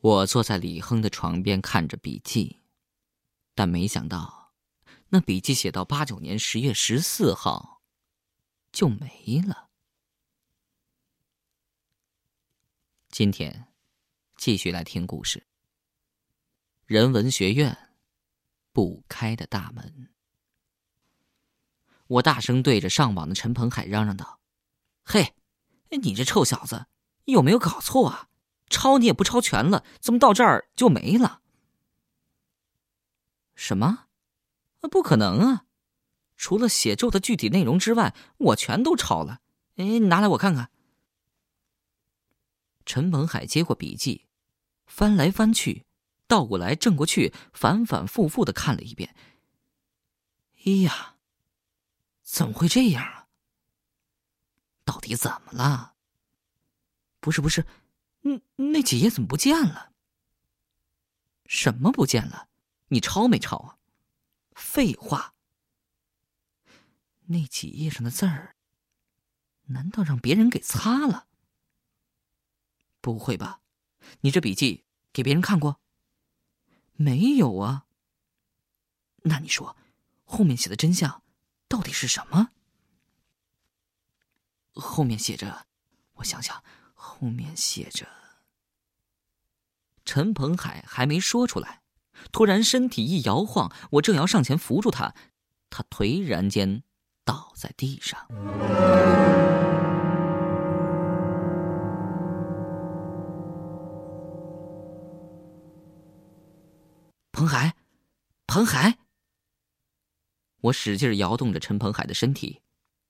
我坐在李亨的床边看着笔记，但没想到，那笔记写到八九年十月十四号就没了。今天继续来听故事。人文学院不开的大门。我大声对着上网的陈鹏海嚷嚷道：“嘿，你这臭小子，有没有搞错啊？”抄你也不抄全了，怎么到这儿就没了？什么？不可能啊！除了写咒的具体内容之外，我全都抄了。哎，拿来我看看。陈鹏海接过笔记，翻来翻去，倒过来正过去，反反复复的看了一遍。哎呀，怎么会这样啊？到底怎么了？不是，不是。嗯，那几页怎么不见了？什么不见了？你抄没抄啊？废话！那几页上的字儿，难道让别人给擦了？不会吧？你这笔记给别人看过？没有啊。那你说，后面写的真相到底是什么？后面写着，我想想。后面写着。陈鹏海还没说出来，突然身体一摇晃，我正要上前扶住他，他颓然间倒在地上。彭海，彭海！我使劲摇动着陈鹏海的身体，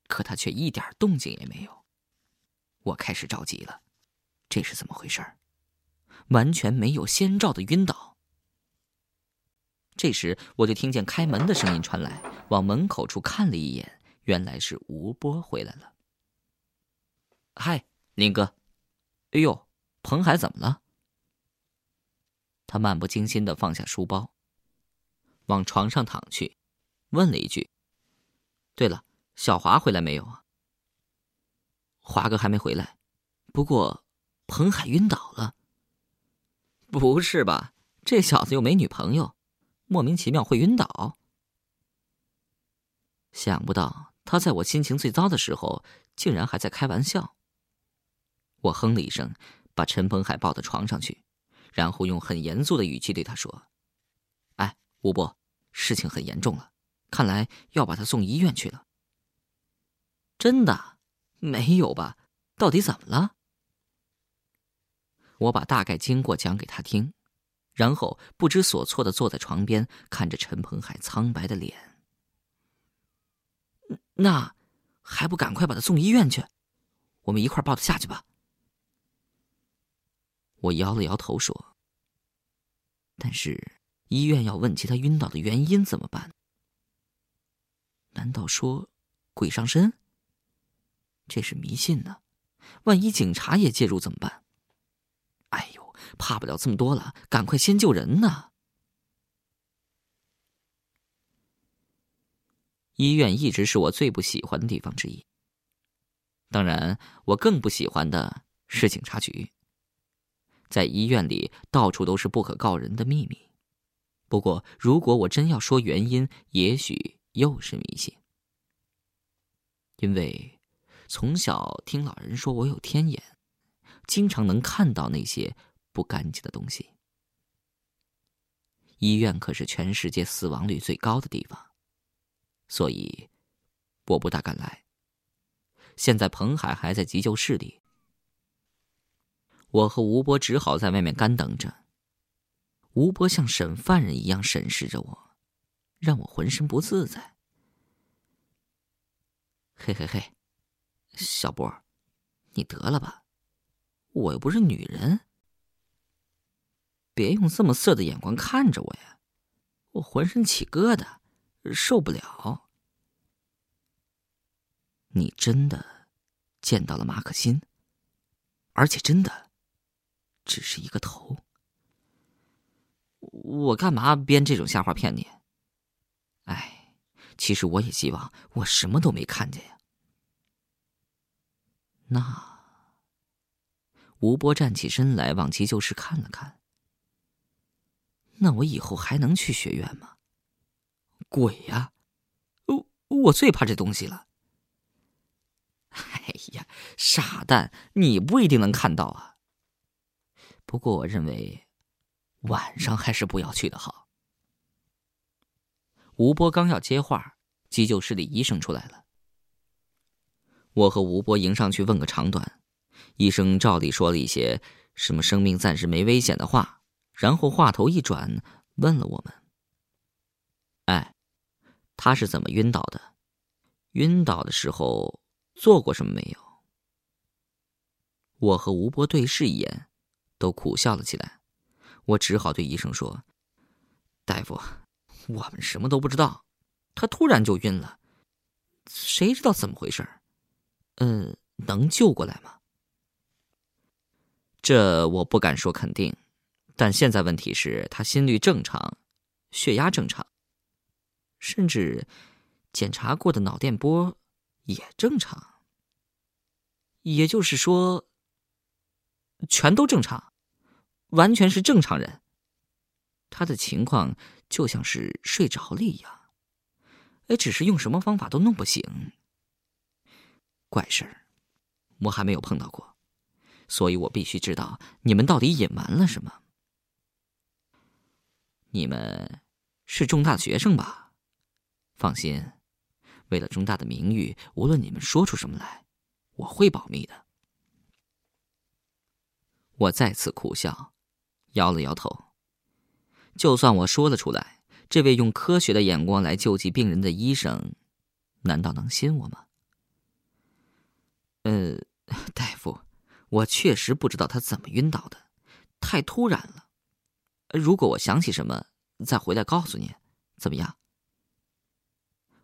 可他却一点动静也没有。我开始着急了，这是怎么回事完全没有先兆的晕倒。这时，我就听见开门的声音传来，往门口处看了一眼，原来是吴波回来了。嗨，林哥，哎呦，彭海怎么了？他漫不经心的放下书包，往床上躺去，问了一句：“对了，小华回来没有啊？”华哥还没回来，不过彭海晕倒了。不是吧？这小子又没女朋友，莫名其妙会晕倒？想不到他在我心情最糟的时候，竟然还在开玩笑。我哼了一声，把陈鹏海抱到床上去，然后用很严肃的语气对他说：“哎，吴波，事情很严重了，看来要把他送医院去了。”真的。没有吧？到底怎么了？我把大概经过讲给他听，然后不知所措的坐在床边，看着陈鹏海苍白的脸。那还不赶快把他送医院去？我们一块抱他下去吧。我摇了摇头说：“但是医院要问起他晕倒的原因怎么办？难道说鬼上身？”这是迷信呢，万一警察也介入怎么办？哎呦，怕不了这么多了，赶快先救人呢！医院一直是我最不喜欢的地方之一。当然，我更不喜欢的是警察局。在医院里，到处都是不可告人的秘密。不过，如果我真要说原因，也许又是迷信，因为。从小听老人说，我有天眼，经常能看到那些不干净的东西。医院可是全世界死亡率最高的地方，所以我不大敢来。现在彭海还在急救室里，我和吴波只好在外面干等着。吴波像审犯人一样审视着我，让我浑身不自在。嘿嘿嘿。小波，你得了吧，我又不是女人，别用这么色的眼光看着我呀，我浑身起疙瘩，受不了。你真的见到了马可欣，而且真的只是一个头，我干嘛编这种瞎话骗你？哎，其实我也希望我什么都没看见呀。那，吴波站起身来，往急救室看了看，那我以后还能去学院吗？鬼呀！我我最怕这东西了。哎呀，傻蛋，你不一定能看到啊。不过我认为，晚上还是不要去的好。吴波刚要接话，急救室里医生出来了。我和吴波迎上去问个长短，医生照例说了一些什么生命暂时没危险的话，然后话头一转，问了我们：“哎，他是怎么晕倒的？晕倒的时候做过什么没有？”我和吴波对视一眼，都苦笑了起来。我只好对医生说：“大夫，我们什么都不知道，他突然就晕了，谁知道怎么回事？嗯，能救过来吗？”这我不敢说肯定，但现在问题是，他心率正常，血压正常，甚至检查过的脑电波也正常。也就是说。全都正常，完全是正常人。他的情况就像是睡着了一样，哎，只是用什么方法都弄不醒。怪事儿，我还没有碰到过，所以我必须知道你们到底隐瞒了什么。你们是中大的学生吧？放心，为了中大的名誉，无论你们说出什么来，我会保密的。我再次苦笑，摇了摇头。就算我说了出来，这位用科学的眼光来救济病人的医生，难道能信我吗？呃，大夫，我确实不知道他怎么晕倒的，太突然了。如果我想起什么，再回来告诉您，怎么样？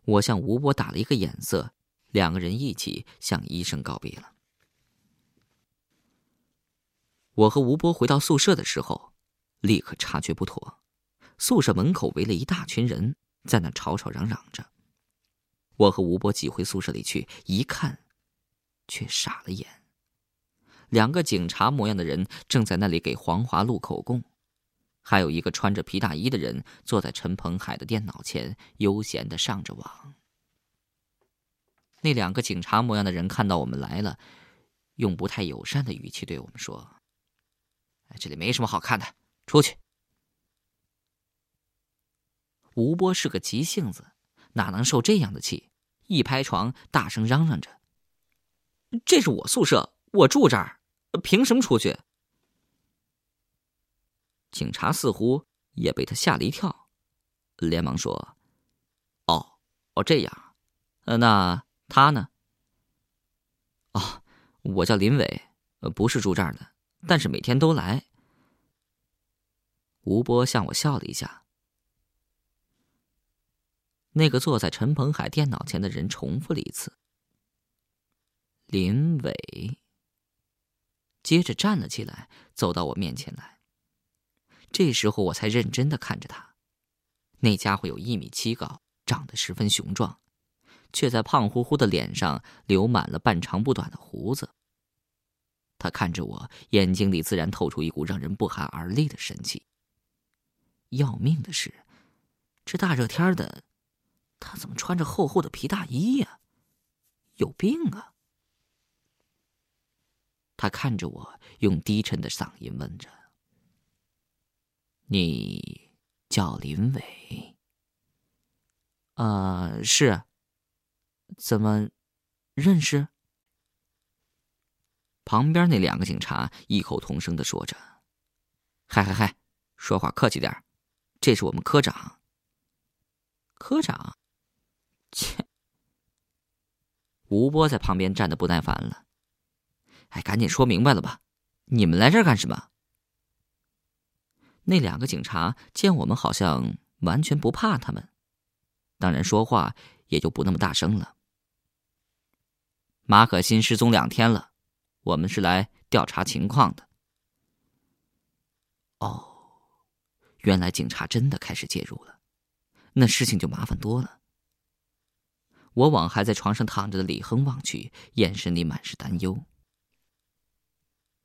我向吴波打了一个眼色，两个人一起向医生告别了。我和吴波回到宿舍的时候，立刻察觉不妥。宿舍门口围了一大群人，在那吵吵嚷嚷着。我和吴波挤回宿舍里去，一看，却傻了眼。两个警察模样的人正在那里给黄华录口供，还有一个穿着皮大衣的人坐在陈鹏海的电脑前，悠闲的上着网。那两个警察模样的人看到我们来了，用不太友善的语气对我们说。这里没什么好看的，出去。吴波是个急性子，哪能受这样的气？一拍床，大声嚷嚷着：“这是我宿舍，我住这儿，凭什么出去？”警察似乎也被他吓了一跳，连忙说：“哦，哦，这样，呃，那他呢？哦，我叫林伟，不是住这儿的。”但是每天都来。吴波向我笑了一下。那个坐在陈鹏海电脑前的人重复了一次：“林伟。”接着站了起来，走到我面前来。这时候我才认真的看着他。那家伙有一米七高，长得十分雄壮，却在胖乎乎的脸上留满了半长不短的胡子。他看着我，眼睛里自然透出一股让人不寒而栗的神气。要命的是，这大热天的，他怎么穿着厚厚的皮大衣呀？有病啊！他看着我，用低沉的嗓音问着：“你叫林伟？”“啊，是。”“怎么，认识？”旁边那两个警察异口同声的说着：“嗨嗨嗨，说话客气点这是我们科长。”科长，切！吴波在旁边站的不耐烦了。哎，赶紧说明白了吧？你们来这儿干什么？那两个警察见我们好像完全不怕他们，当然说话也就不那么大声了。马可欣失踪两天了。我们是来调查情况的。哦，原来警察真的开始介入了，那事情就麻烦多了。我往还在床上躺着的李亨望去，眼神里满是担忧。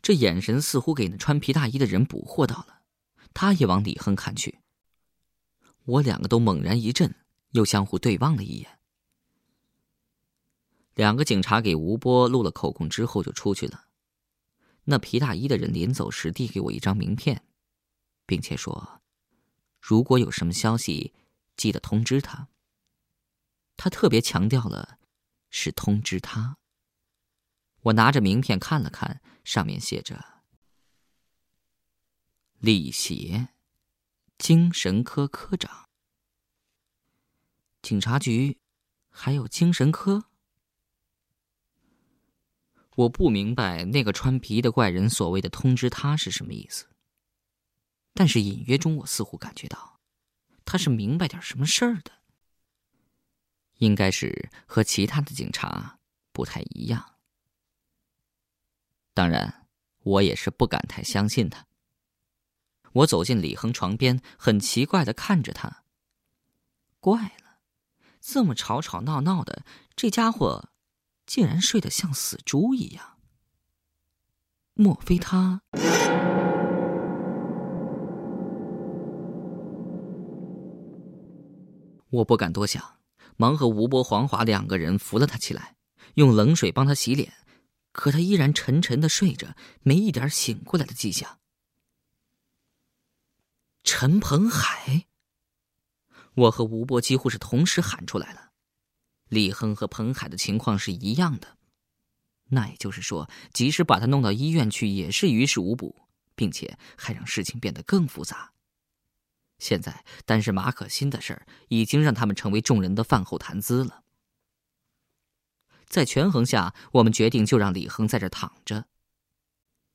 这眼神似乎给那穿皮大衣的人捕获到了，他也往李亨看去。我两个都猛然一震，又相互对望了一眼。两个警察给吴波录了口供之后就出去了。那皮大衣的人临走时递给我一张名片，并且说：“如果有什么消息，记得通知他。”他特别强调了，是通知他。我拿着名片看了看，上面写着：“李邪，精神科科长。”警察局还有精神科？我不明白那个穿皮衣的怪人所谓的通知他是什么意思，但是隐约中我似乎感觉到，他是明白点什么事儿的，应该是和其他的警察不太一样。当然，我也是不敢太相信他。我走进李恒床边，很奇怪的看着他。怪了，这么吵吵闹闹的，这家伙。竟然睡得像死猪一样，莫非他？我不敢多想，忙和吴波、黄华两个人扶了他起来，用冷水帮他洗脸，可他依然沉沉的睡着，没一点醒过来的迹象。陈鹏海，我和吴波几乎是同时喊出来了。李亨和彭海的情况是一样的，那也就是说，即使把他弄到医院去，也是于事无补，并且还让事情变得更复杂。现在，单是马可欣的事儿，已经让他们成为众人的饭后谈资了。在权衡下，我们决定就让李恒在这躺着。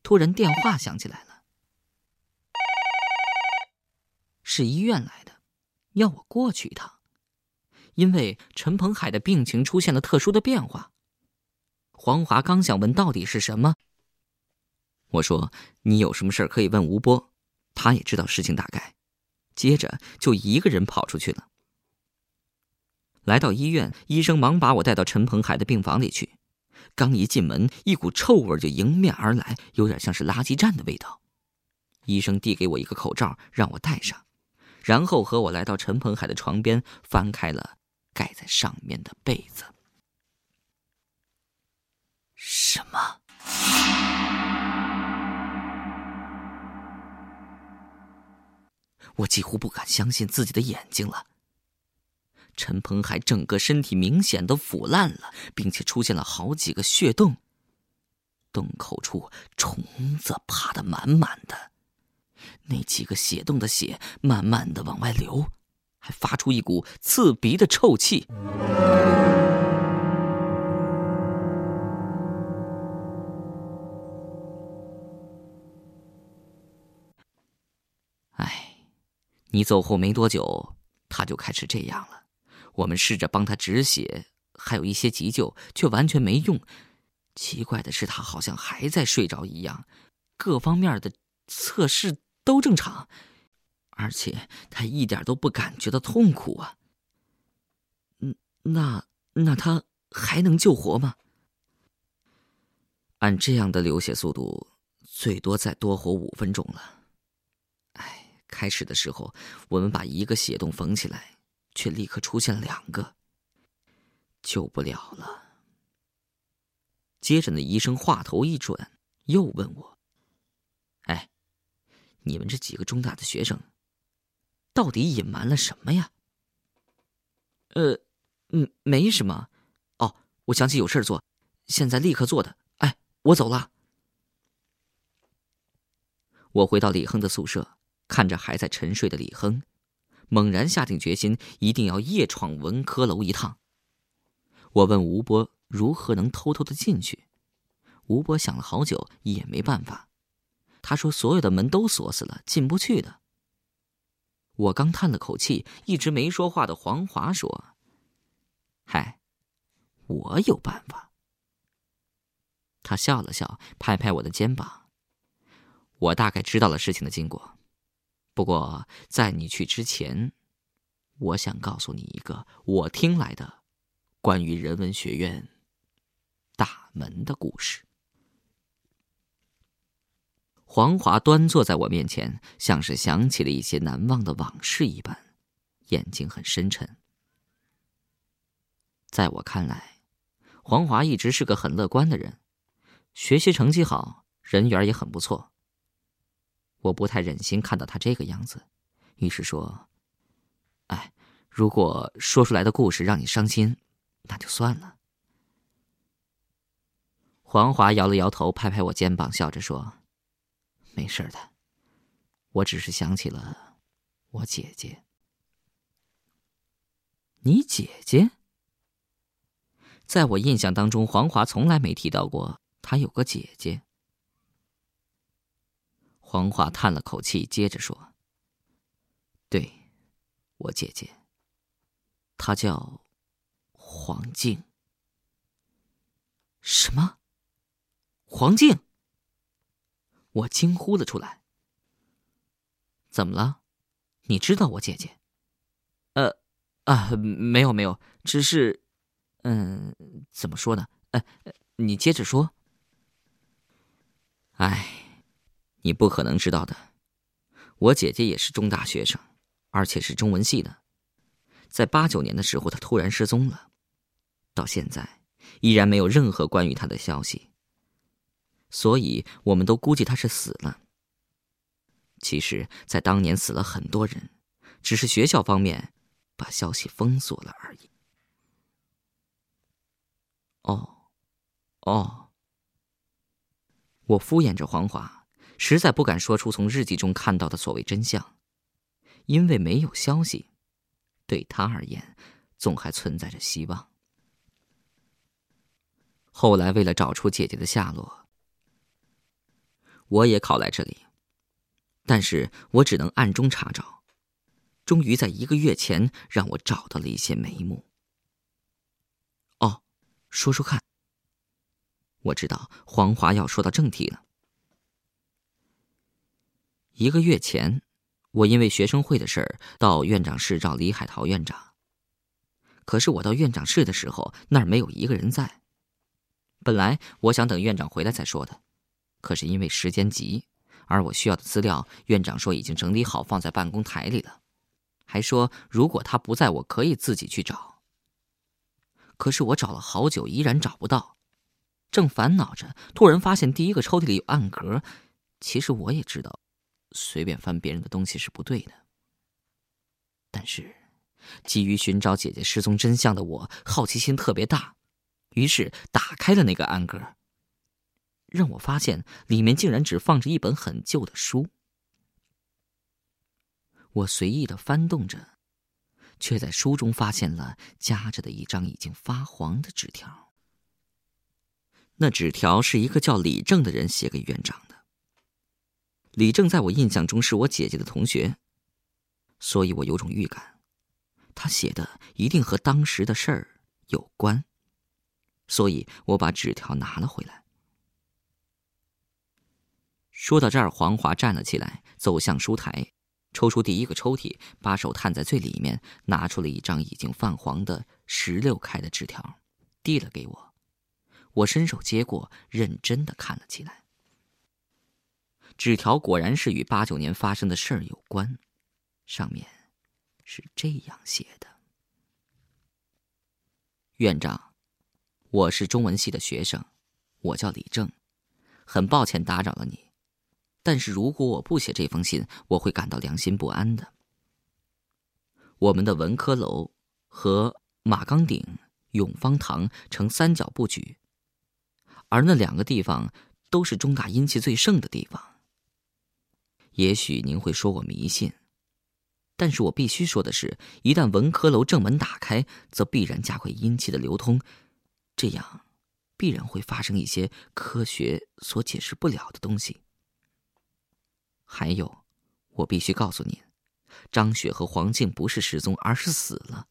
突然，电话响起来了，是医院来的，要我过去一趟。因为陈鹏海的病情出现了特殊的变化，黄华刚想问到底是什么，我说：“你有什么事可以问吴波，他也知道事情大概。”接着就一个人跑出去了。来到医院，医生忙把我带到陈鹏海的病房里去。刚一进门，一股臭味就迎面而来，有点像是垃圾站的味道。医生递给我一个口罩，让我戴上，然后和我来到陈鹏海的床边，翻开了。盖在上面的被子，什么？我几乎不敢相信自己的眼睛了。陈鹏海整个身体明显的腐烂了，并且出现了好几个血洞，洞口处虫子爬的满满的，那几个血洞的血慢慢的往外流。还发出一股刺鼻的臭气。哎，你走后没多久，他就开始这样了。我们试着帮他止血，还有一些急救，却完全没用。奇怪的是，他好像还在睡着一样，各方面的测试都正常。而且他一点都不感觉到痛苦啊。嗯，那那他还能救活吗？按这样的流血速度，最多再多活五分钟了。哎，开始的时候我们把一个血洞缝起来，却立刻出现两个，救不了了。接着，那医生话头一转，又问我：“哎，你们这几个中大的学生？”到底隐瞒了什么呀？呃，嗯，没什么。哦，我想起有事做，现在立刻做的。哎，我走了。我回到李亨的宿舍，看着还在沉睡的李亨，猛然下定决心，一定要夜闯文科楼一趟。我问吴波如何能偷偷的进去，吴波想了好久也没办法。他说所有的门都锁死了，进不去的。我刚叹了口气，一直没说话的黄华说：“嗨，我有办法。”他笑了笑，拍拍我的肩膀。我大概知道了事情的经过，不过在你去之前，我想告诉你一个我听来的关于人文学院大门的故事。黄华端坐在我面前，像是想起了一些难忘的往事一般，眼睛很深沉。在我看来，黄华一直是个很乐观的人，学习成绩好，人缘也很不错。我不太忍心看到他这个样子，于是说：“哎，如果说出来的故事让你伤心，那就算了。”黄华摇了摇头，拍拍我肩膀，笑着说：“没事的，我只是想起了我姐姐。你姐姐？在我印象当中，黄华从来没提到过他有个姐姐。”黄华叹了口气，接着说：“对，我姐姐。她叫黄静。什么？黄静？”我惊呼了出来。“怎么了？你知道我姐姐？”“呃，啊，没有没有，只是，嗯，怎么说呢？呃，你接着说。”哎。你不可能知道的，我姐姐也是中大学生，而且是中文系的。在八九年的时候，她突然失踪了，到现在依然没有任何关于她的消息。所以我们都估计她是死了。其实，在当年死了很多人，只是学校方面把消息封锁了而已。哦，哦，我敷衍着黄华。实在不敢说出从日记中看到的所谓真相，因为没有消息，对他而言，总还存在着希望。后来为了找出姐姐的下落，我也考来这里，但是我只能暗中查找，终于在一个月前让我找到了一些眉目。哦，说说看。我知道黄华要说到正题了。一个月前，我因为学生会的事儿到院长室找李海涛院长。可是我到院长室的时候，那儿没有一个人在。本来我想等院长回来再说的，可是因为时间急，而我需要的资料，院长说已经整理好放在办公台里了，还说如果他不在我可以自己去找。可是我找了好久，依然找不到。正烦恼着，突然发现第一个抽屉里有暗格。其实我也知道。随便翻别人的东西是不对的，但是急于寻找姐姐失踪真相的我，好奇心特别大，于是打开了那个暗格，让我发现里面竟然只放着一本很旧的书。我随意的翻动着，却在书中发现了夹着的一张已经发黄的纸条。那纸条是一个叫李正的人写给院长的。李正在我印象中是我姐姐的同学，所以我有种预感，他写的一定和当时的事儿有关，所以我把纸条拿了回来。说到这儿，黄华站了起来，走向书台，抽出第一个抽屉，把手探在最里面，拿出了一张已经泛黄的十六开的纸条，递了给我。我伸手接过，认真的看了起来。纸条果然是与八九年发生的事儿有关，上面是这样写的：“院长，我是中文系的学生，我叫李正，很抱歉打扰了你，但是如果我不写这封信，我会感到良心不安的。我们的文科楼和马岗顶、永芳堂呈三角布局，而那两个地方都是中大阴气最盛的地方。”也许您会说我迷信，但是我必须说的是，一旦文科楼正门打开，则必然加快阴气的流通，这样必然会发生一些科学所解释不了的东西。还有，我必须告诉您，张雪和黄静不是失踪，而是死了。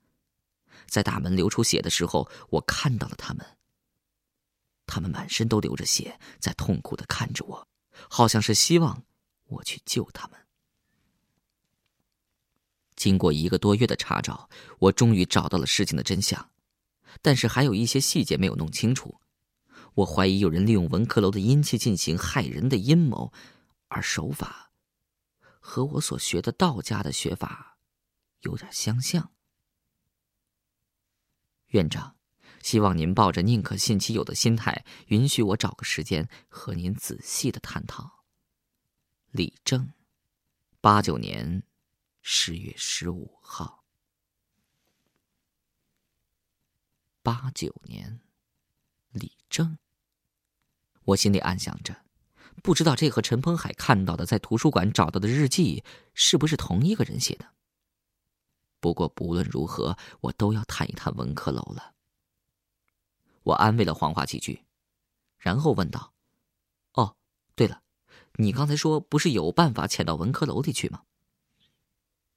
在大门流出血的时候，我看到了他们，他们满身都流着血，在痛苦的看着我，好像是希望。我去救他们。经过一个多月的查找，我终于找到了事情的真相，但是还有一些细节没有弄清楚。我怀疑有人利用文科楼的阴气进行害人的阴谋，而手法和我所学的道家的学法有点相像。院长，希望您抱着宁可信其有的心态，允许我找个时间和您仔细的探讨。李正，八九年十月十五号。八九年，李正。我心里暗想着，不知道这和陈鹏海看到的在图书馆找到的日记是不是同一个人写的。不过不论如何，我都要探一探文科楼了。我安慰了黄华几句，然后问道：“哦，对了，你刚才说不是有办法潜到文科楼里去吗？”“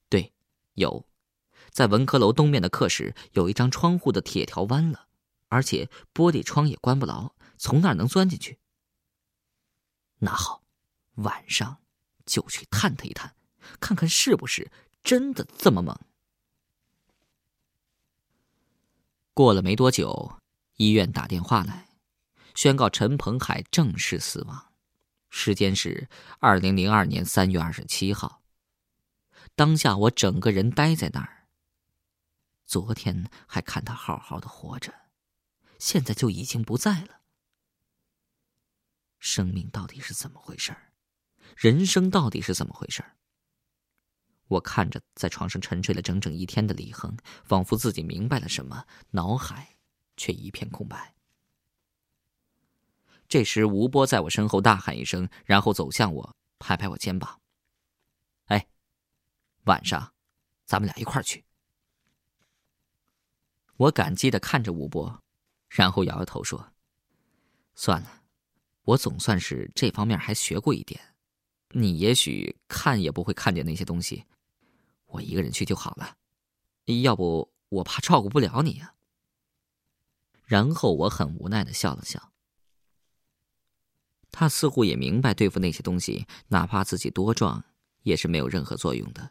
对，有，在文科楼东面的课室有一张窗户的铁条弯了，而且玻璃窗也关不牢。”从那儿能钻进去？那好，晚上就去探他一探，看看是不是真的这么猛。过了没多久，医院打电话来，宣告陈鹏海正式死亡，时间是二零零二年三月二十七号。当下我整个人呆在那儿。昨天还看他好好的活着，现在就已经不在了。生命到底是怎么回事？人生到底是怎么回事？我看着在床上沉睡了整整一天的李恒，仿佛自己明白了什么，脑海却一片空白。这时，吴波在我身后大喊一声，然后走向我，拍拍我肩膀：“哎，晚上咱们俩一块儿去。”我感激的看着吴波，然后摇摇头说：“算了。”我总算是这方面还学过一点，你也许看也不会看见那些东西，我一个人去就好了。要不我怕照顾不了你啊。然后我很无奈的笑了笑。他似乎也明白对付那些东西，哪怕自己多壮，也是没有任何作用的，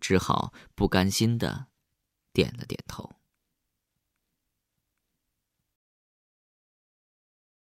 只好不甘心的点了点头。